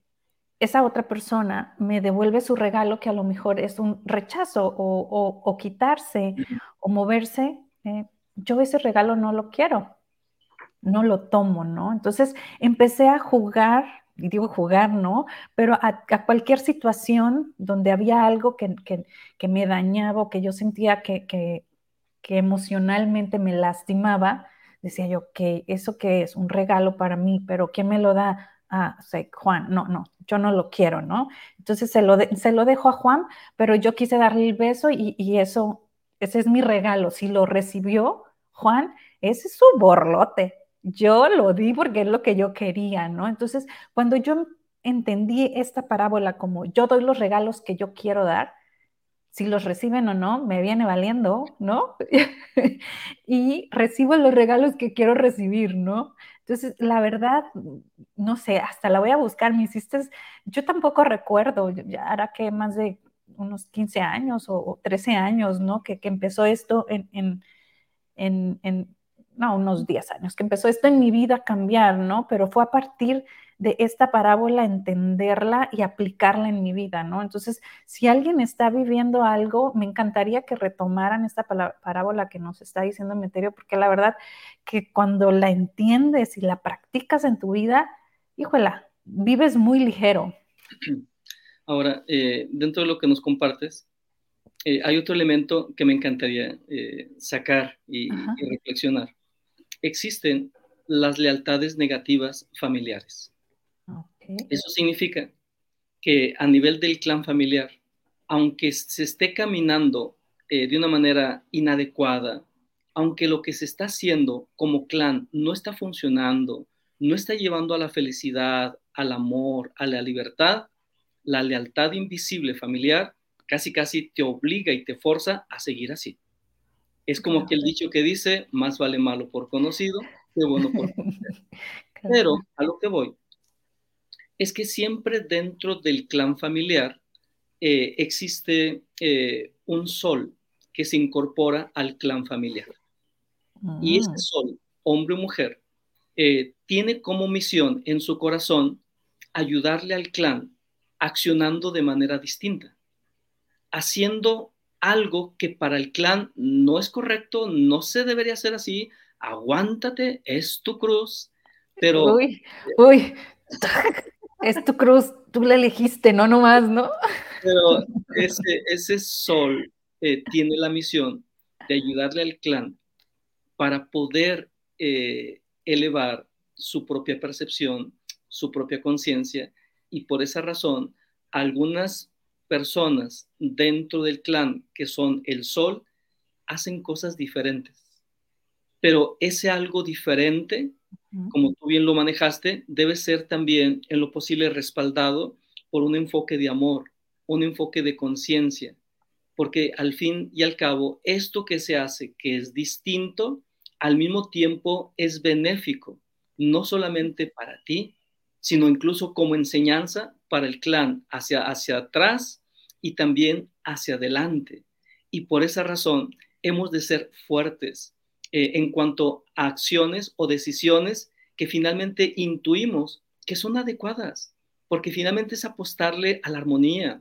esa otra persona me devuelve su regalo que a lo mejor es un rechazo o, quitarse o moverse, eh, yo ese regalo no lo quiero, no lo tomo, ¿no? Entonces empecé a jugar, y digo jugar, ¿no? Pero a, cualquier situación donde había algo que, me dañaba o que yo sentía que, que, emocionalmente me lastimaba, decía yo, que eso que es un regalo para mí, pero ¿quién me lo da? Ah, Juan, no, no, yo no lo quiero, ¿no? Entonces se lo, se lo dejo a Juan, pero yo quise darle el beso y, y, eso, ese es mi regalo. Si lo recibió Juan, ese es su borlote. Yo lo di porque es lo que yo quería, ¿no? Entonces, cuando yo entendí esta parábola como yo doy los regalos que yo quiero dar, si los reciben o no, me viene valiendo, ¿no? (laughs) y recibo los regalos que quiero recibir, ¿no? Entonces, la verdad, no sé, hasta la voy a buscar. Me hiciste, yo tampoco recuerdo, ya hará que más de unos 15 años o, 13 años, ¿no? Que, empezó esto en, en, en, no, unos 10 años, que empezó esto en mi vida a cambiar, ¿no? Pero fue a partir de esta parábola entenderla y aplicarla en mi vida, ¿no? Entonces, si alguien está viviendo algo, me encantaría que retomaran esta parábola que nos está diciendo Meterio, porque la verdad que cuando la entiendes y la practicas en tu vida, híjola, vives muy ligero. (clears throat) Ahora, eh, dentro de lo que nos compartes, eh, hay otro elemento que me encantaría eh, sacar y reflexionar. Existen las lealtades negativas familiares. Eso significa que a nivel del clan familiar, aunque se esté caminando eh, de una manera inadecuada, aunque lo que se está haciendo como clan no está funcionando, no está llevando a la felicidad, al amor, a la libertad, la lealtad invisible familiar casi casi te obliga y te forza a seguir así. Es como que el dicho que dice, más vale malo por conocido que bueno por conocer. (laughs) Pero a lo que voy es que siempre dentro del clan familiar eh, existe eh, un sol que se incorpora al clan familiar. Y ese mm. sol, hombre o mujer, eh, tiene como misión en su corazón ayudarle al clan accionando de manera distinta, haciendo algo que para el clan no es correcto, no se debería hacer así, aguántate, es tu cruz, pero... Uy, uy, (laughs) es tu cruz, tú la elegiste, no nomás, ¿no? Pero ese, ese sol eh, tiene la misión de ayudarle al clan para poder eh, elevar su propia percepción, su propia conciencia, y por esa razón algunas personas dentro del clan que son el sol hacen cosas diferentes. Pero ese algo diferente, como tú bien lo manejaste, debe ser también en lo posible respaldado por un enfoque de amor, un enfoque de conciencia, porque al fin y al cabo, esto que se hace, que es distinto, al mismo tiempo es benéfico, no solamente para ti, sino incluso como enseñanza para el clan hacia, hacia atrás y también hacia adelante. Y por esa razón hemos de ser fuertes eh, en cuanto a acciones o decisiones que finalmente intuimos que son adecuadas, porque finalmente es apostarle a la armonía,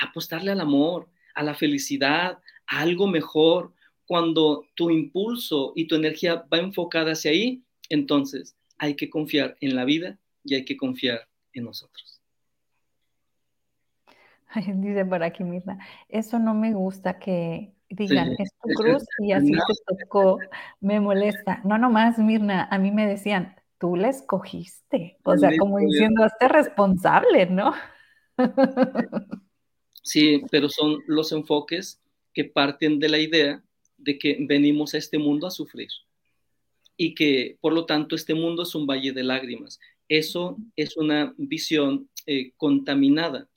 apostarle al amor, a la felicidad, a algo mejor. Cuando tu impulso y tu energía va enfocada hacia ahí, entonces hay que confiar en la vida y hay que confiar en nosotros. (laughs) dice por aquí, Mirna, eso no me gusta que digan, es tu cruz y así te tocó, me molesta. No nomás, Mirna, a mí me decían, tú la escogiste, o sea, como diciendo, hazte responsable, ¿no? Sí, pero son los enfoques que parten de la idea de que venimos a este mundo a sufrir y que por lo tanto este mundo es un valle de lágrimas. Eso es una visión eh, contaminada,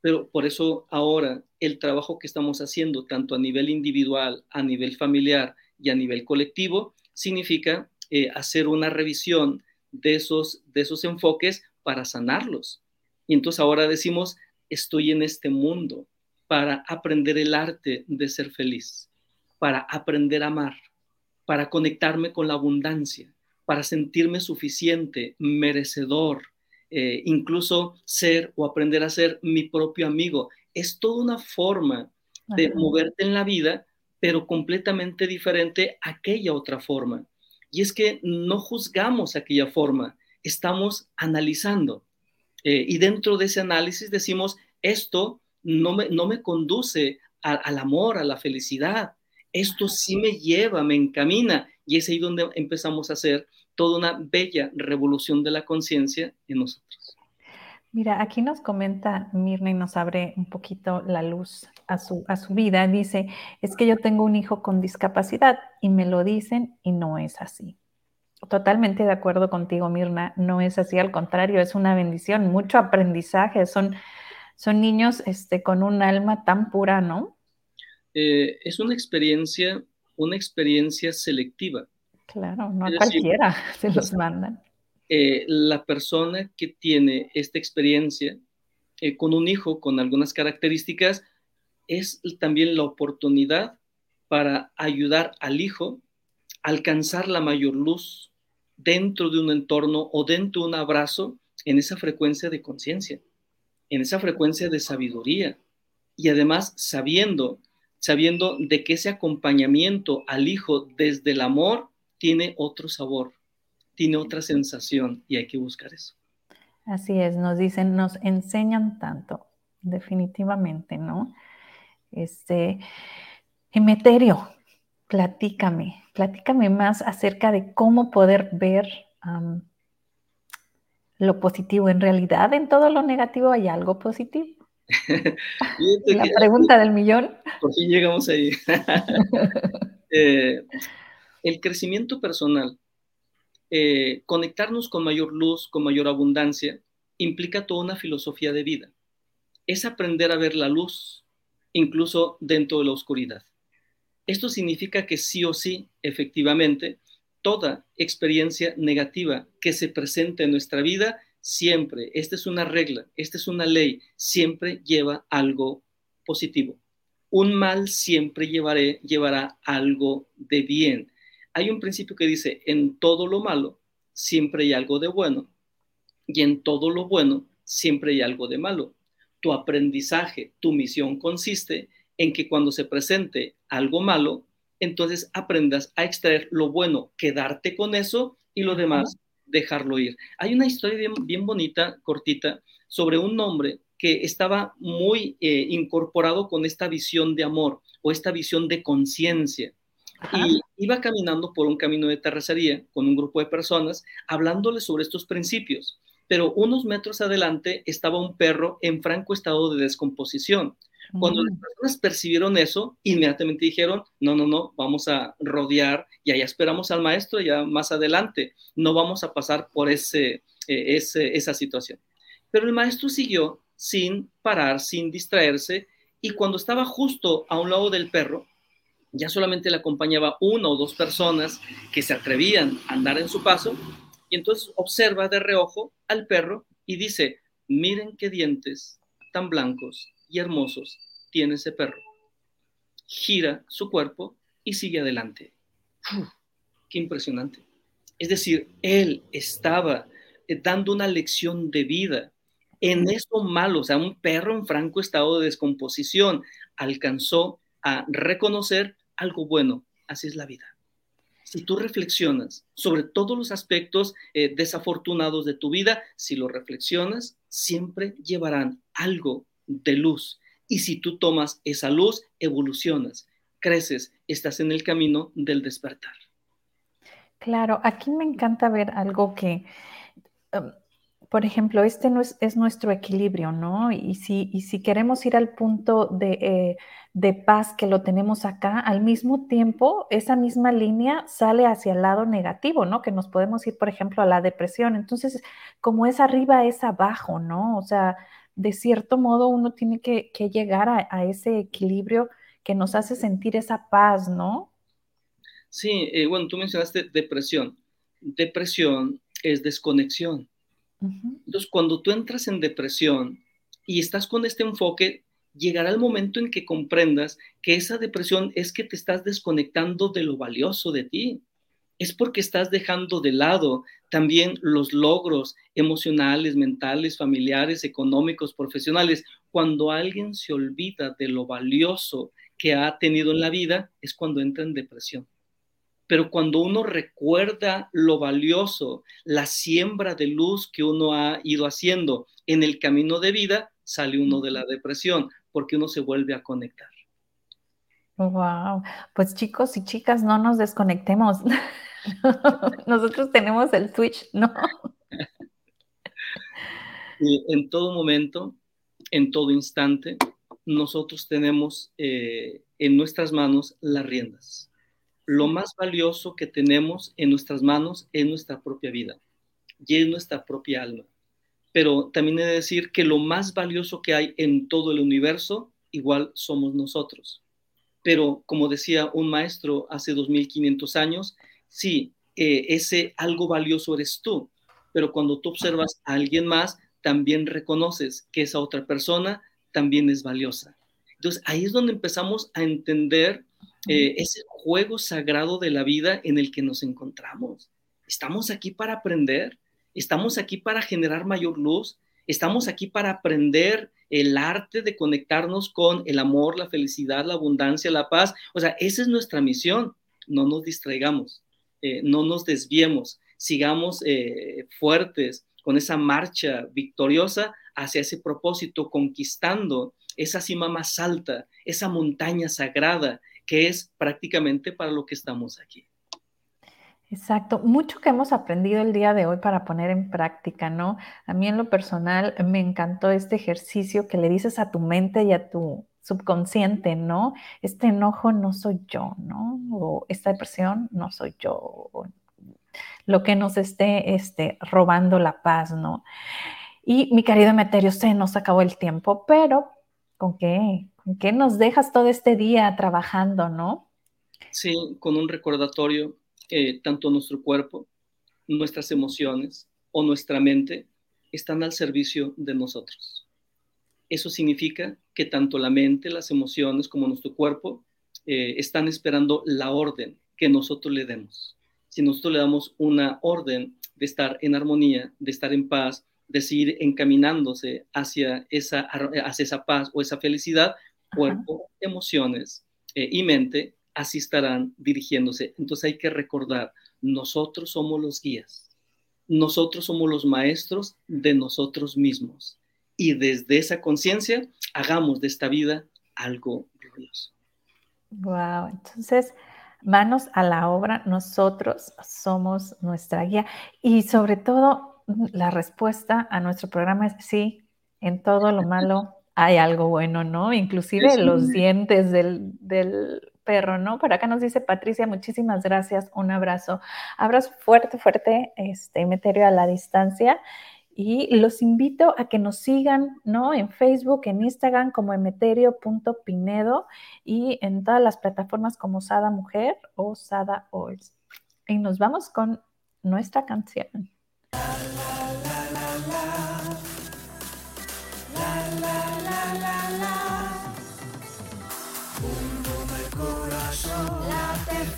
pero por eso ahora el trabajo que estamos haciendo, tanto a nivel individual, a nivel familiar y a nivel colectivo, significa eh, hacer una revisión de esos, de esos enfoques para sanarlos. Y entonces ahora decimos, estoy en este mundo para aprender el arte de ser feliz, para aprender a amar, para conectarme con la abundancia, para sentirme suficiente, merecedor, eh, incluso ser o aprender a ser mi propio amigo. Es toda una forma de moverte en la vida, pero completamente diferente a aquella otra forma. Y es que no juzgamos aquella forma, estamos analizando. Eh, y dentro de ese análisis decimos, esto no me, no me conduce al amor, a la felicidad. Esto sí me lleva, me encamina. Y es ahí donde empezamos a hacer toda una bella revolución de la conciencia en nosotros. Mira, aquí nos comenta Mirna y nos abre un poquito la luz a su, a su vida. Dice, es que yo tengo un hijo con discapacidad y me lo dicen y no es así. Totalmente de acuerdo contigo, Mirna, no es así, al contrario, es una bendición, mucho aprendizaje, son son niños este, con un alma tan pura, ¿no? Eh, es una experiencia, una experiencia selectiva. Claro, no a cualquiera (laughs) se los mandan. Eh, la persona que tiene esta experiencia eh, con un hijo con algunas características es también la oportunidad para ayudar al hijo a alcanzar la mayor luz dentro de un entorno o dentro de un abrazo en esa frecuencia de conciencia en esa frecuencia de sabiduría. Y además sabiendo, sabiendo de que ese acompañamiento al hijo desde el amor tiene otro sabor, tiene otra sensación y hay que buscar eso. Así es, nos dicen, nos enseñan tanto, definitivamente, ¿no? Este, Emeterio, platícame, platícame más acerca de cómo poder ver lo positivo. En realidad, en todo lo negativo hay algo positivo. (laughs) La pregunta del millón. Por fin llegamos ahí. (laughs) (laughs) Eh, el crecimiento personal, eh, conectarnos con mayor luz, con mayor abundancia, implica toda una filosofía de vida. Es aprender a ver la luz, incluso dentro de la oscuridad. Esto significa que sí o sí, efectivamente, toda experiencia negativa que se presente en nuestra vida, siempre, esta es una regla, esta es una ley, siempre lleva algo positivo. Un mal siempre llevaré, llevará algo de bien. Hay un principio que dice, en todo lo malo siempre hay algo de bueno y en todo lo bueno siempre hay algo de malo. Tu aprendizaje, tu misión consiste en que cuando se presente algo malo, entonces aprendas a extraer lo bueno, quedarte con eso y lo demás dejarlo ir. Hay una historia bien, bonita, cortita, sobre un hombre que estaba muy eh, incorporado con esta visión de amor o esta visión de conciencia. Y iba caminando por un camino de terracería con un grupo de personas, hablándole sobre estos principios. Pero unos metros adelante estaba un perro en franco estado de descomposición. Cuando las mm. personas percibieron eso, inmediatamente dijeron, no, no, no, vamos a rodear y allá esperamos al maestro ya más adelante, no vamos a pasar por ese, eh, ese, esa situación. Pero el maestro siguió sin parar, sin distraerse, y cuando estaba justo a un lado del perro, ya solamente le acompañaba una o dos personas que se atrevían a andar en su paso, y entonces observa de reojo al perro y dice, miren qué dientes tan blancos y hermosos tiene ese perro. Gira su cuerpo y sigue adelante. ¡Qué impresionante! Es decir, él estaba eh, dando una lección de vida en eso malo, o sea, un perro en franco estado de descomposición alcanzó a reconocer algo bueno. Así es la vida. Si tú reflexionas sobre todos los aspectos eh, desafortunados de tu vida, si lo reflexionas, siempre llevarán algo de luz. Y si tú tomas esa luz, evolucionas, creces, estás en el camino del despertar. Claro, aquí me encanta ver algo que, um, por ejemplo, este no es, nuestro equilibrio, ¿no? Y si, queremos ir al punto de, eh, de, paz que lo tenemos acá, al mismo tiempo, esa misma línea sale hacia el lado negativo, ¿no? Que nos podemos ir, por ejemplo, a la depresión. Entonces, como es arriba, es abajo, ¿no? O sea, de cierto modo uno tiene que, llegar a, ese equilibrio que nos hace sentir esa paz, ¿no? Sí, eh, bueno, tú mencionaste depresión. Depresión es desconexión. Entonces, cuando tú entras en depresión y estás con este enfoque, llegará el momento en que comprendas que esa depresión es que te estás desconectando de lo valioso de ti es porque estás dejando de lado también los logros emocionales, mentales, familiares, económicos, profesionales. Cuando alguien se olvida de lo valioso que ha tenido en la vida, es cuando entra en depresión. Pero cuando uno recuerda lo valioso, la siembra de luz que uno ha ido haciendo en el camino de vida, sale uno de la depresión, porque uno se vuelve a conectar. Wow, pues chicos y chicas, no nos desconectemos. (laughs) Nosotros tenemos el switch, ¿no? Y en todo momento, en todo instante, nosotros tenemos eh, en nuestras manos las riendas. Lo más valioso que tenemos en nuestras manos es nuestra propia vida y es nuestra propia alma. Pero también he de decir que lo más valioso que hay en todo el universo, igual somos nosotros. Pero como decía un maestro hace 2500 años, sí, eh, ese algo valioso eres tú, pero cuando tú observas a alguien más, también reconoces que esa otra persona también es valiosa. Entonces ahí es donde empezamos a entender eh, ese juego sagrado de la vida en el que nos encontramos. Estamos aquí para aprender, estamos aquí para generar mayor luz, estamos aquí para aprender el arte de conectarnos con el amor, la felicidad, la abundancia, la paz. O sea, esa es nuestra misión. No nos distraigamos. Eh, no nos desviemos, sigamos eh, fuertes con esa marcha victoriosa hacia ese propósito, conquistando esa cima más alta, esa montaña sagrada que es prácticamente para lo que estamos aquí. Exacto, mucho que hemos aprendido el día de hoy para poner en práctica, ¿no? A mí en lo personal me encantó este ejercicio que le dices a tu mente y a tu, subconsciente, ¿no? Este enojo no soy yo, ¿no? O esta depresión no soy yo. Lo que nos esté este, robando la paz, ¿no? Y mi querido Emeterio, se nos acabó el tiempo, pero ¿con qué? ¿Con qué nos dejas todo este día trabajando, no? Sí, con un recordatorio, eh, tanto nuestro cuerpo, nuestras emociones o nuestra mente están al servicio de nosotros. Eso significa que tanto la mente, las emociones como nuestro cuerpo eh, están esperando la orden que nosotros le demos. Si nosotros le damos una orden de estar en armonía, de estar en paz, de seguir encaminándose hacia esa, hacia esa paz o esa felicidad, cuerpo, emociones eh, y mente así estarán dirigiéndose. Entonces hay que recordar, nosotros somos los guías, nosotros somos los maestros de nosotros mismos. Y desde esa conciencia, hagamos de esta vida algo glorioso. Wow, entonces, manos a la obra, nosotros somos nuestra guía. Y sobre todo, la respuesta a nuestro programa es sí, en todo lo malo hay algo bueno, ¿no? Inclusive los dientes del, del perro, ¿no? Por acá nos dice Patricia, muchísimas gracias, un abrazo. Abrazo fuerte, fuerte, este, Meterio a la distancia. Y los invito a que nos sigan, ¿no? En Facebook, en Instagram como emeterio.pinedo y en todas las plataformas como Sada Mujer o Sada Oils. Y nos vamos con nuestra canción.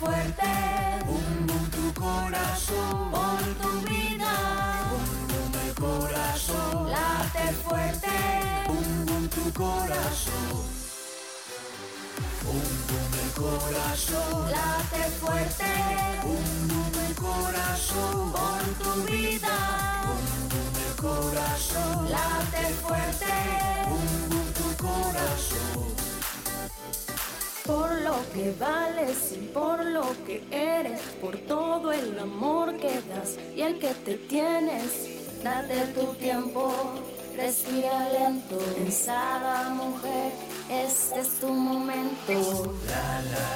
Fuerte, bum bum tu corazón, por tu vida, bum bum el corazón, late fuerte, bum bum tu corazón. Bum bum el corazón, late fuerte, bum bum el corazón, por tu vida, el corazón, late fuerte, bum bum tu corazón por lo que vales y por lo que eres, por todo el amor que das y el que te tienes. Date tu tiempo, respira lento, pensada mujer, este es tu momento.